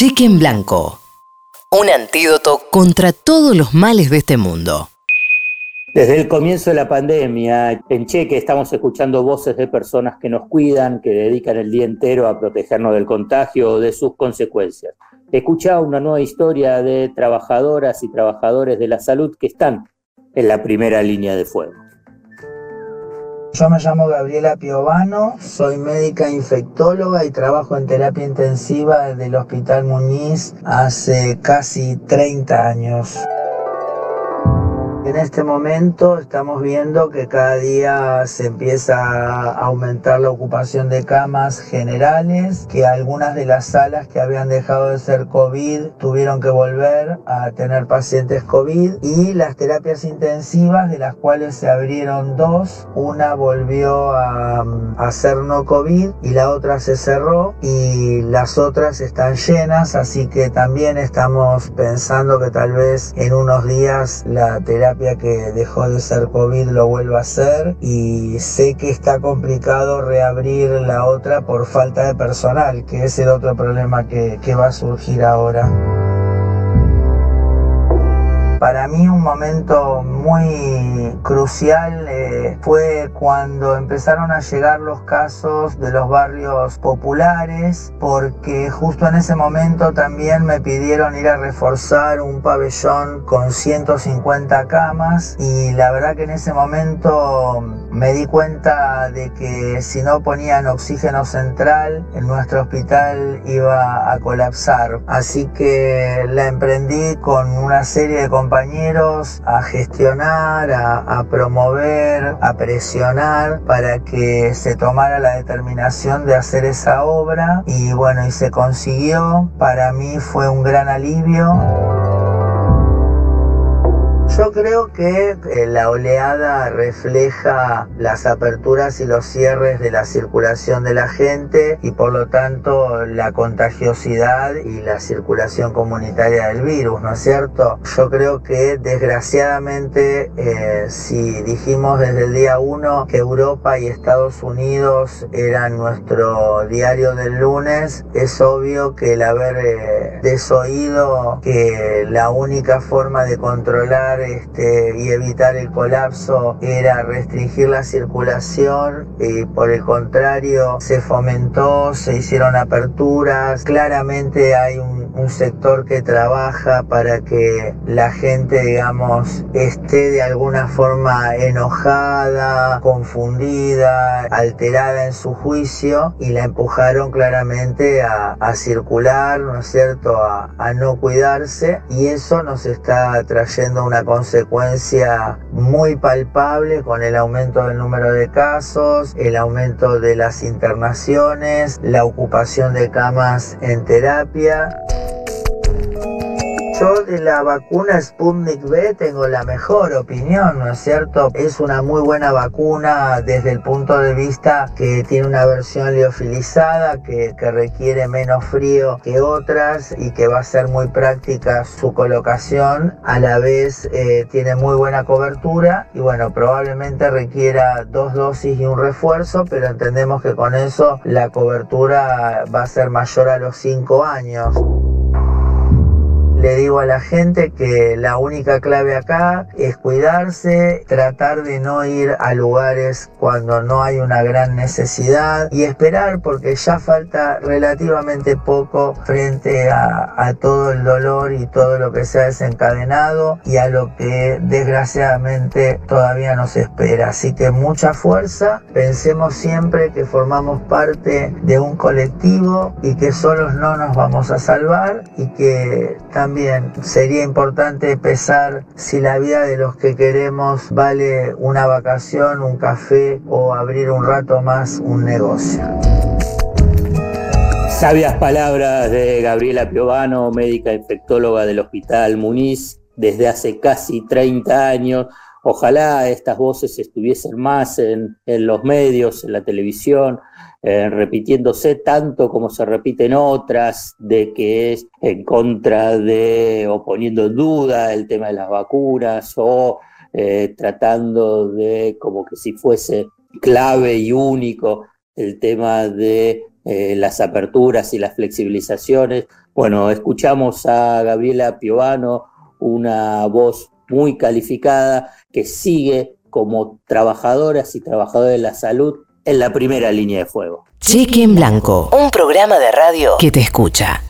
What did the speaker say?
Cheque en blanco. Un antídoto contra todos los males de este mundo. Desde el comienzo de la pandemia, en Cheque estamos escuchando voces de personas que nos cuidan, que dedican el día entero a protegernos del contagio o de sus consecuencias. Escucha una nueva historia de trabajadoras y trabajadores de la salud que están en la primera línea de fuego. Yo me llamo Gabriela Piovano, soy médica infectóloga y trabajo en terapia intensiva del Hospital Muñiz hace casi 30 años. En este momento estamos viendo que cada día se empieza a aumentar la ocupación de camas generales, que algunas de las salas que habían dejado de ser COVID tuvieron que volver a tener pacientes COVID y las terapias intensivas de las cuales se abrieron dos, una volvió a, a ser no COVID y la otra se cerró y las otras están llenas, así que también estamos pensando que tal vez en unos días la terapia que dejó de ser COVID lo vuelva a hacer y sé que está complicado reabrir la otra por falta de personal, que es el otro problema que, que va a surgir ahora. Para mí un momento muy crucial eh, fue cuando empezaron a llegar los casos de los barrios populares, porque justo en ese momento también me pidieron ir a reforzar un pabellón con 150 camas y la verdad que en ese momento me di cuenta de que si no ponían oxígeno central en nuestro hospital iba a colapsar. Así que la emprendí con una serie de compañeros a gestionar, a, promover, a presionar para que se tomara la determinación de hacer esa obra y bueno, y se consiguió. Para mí fue un gran alivio. Yo creo que eh, la oleada refleja las aperturas y los cierres de la circulación de la gente y por lo tanto la contagiosidad y la circulación comunitaria del virus, ¿no es cierto? Yo creo que desgraciadamente eh, si dijimos desde el día 1 que Europa y Estados Unidos eran nuestro diario del lunes, es obvio que el haber eh, desoído que la única forma de controlar este, y evitar el colapso era restringir la circulación y por el contrario se fomentó, se hicieron aperturas, claramente hay un, sector que trabaja para que la gente digamos esté de alguna forma enojada, confundida, alterada en su juicio y la empujaron claramente a, circular, ¿no es cierto?, a, a no cuidarse y eso nos está trayendo una consecuencia muy palpable con el aumento del número de casos, el aumento de las internaciones, la ocupación de camas en terapia. Yo de la vacuna Sputnik V tengo la mejor opinión, ¿no es cierto? Es una muy buena vacuna desde el punto de vista que tiene una versión liofilizada, que, requiere menos frío que otras y que va a ser muy práctica su colocación. A la vez eh, tiene muy buena cobertura y bueno, probablemente requiera dos dosis y un refuerzo, pero entendemos que con eso la cobertura va a ser mayor a los 5 años le digo a la gente que la única clave acá es cuidarse, tratar de no ir a lugares cuando no hay una gran necesidad y esperar porque ya falta relativamente poco frente a, todo el dolor y todo lo que se ha desencadenado y a lo que desgraciadamente todavía nos espera. Así que mucha fuerza, pensemos siempre que formamos parte de un colectivo y que solos no nos vamos a salvar y que también también sería importante pesar si la vida de los que queremos vale una vacación, un café o abrir un rato más un negocio. Sabias palabras de Gabriela Piovano, médica infectóloga del Hospital Muniz desde hace casi 30 años. Ojalá estas voces estuviesen más en, los medios, en la televisión, eh, repitiéndose tanto como se repiten otras, de que es en contra de o poniendo en duda el tema de las vacunas o eh, tratando de como que si fuese clave y único el tema de eh, las aperturas y las flexibilizaciones. Bueno, escuchamos a Gabriela Piovano, una voz muy calificada que sigue como trabajadoras y trabajadores de la salud en la primera línea de fuego. Cheque en blanco, un programa de radio que te escucha.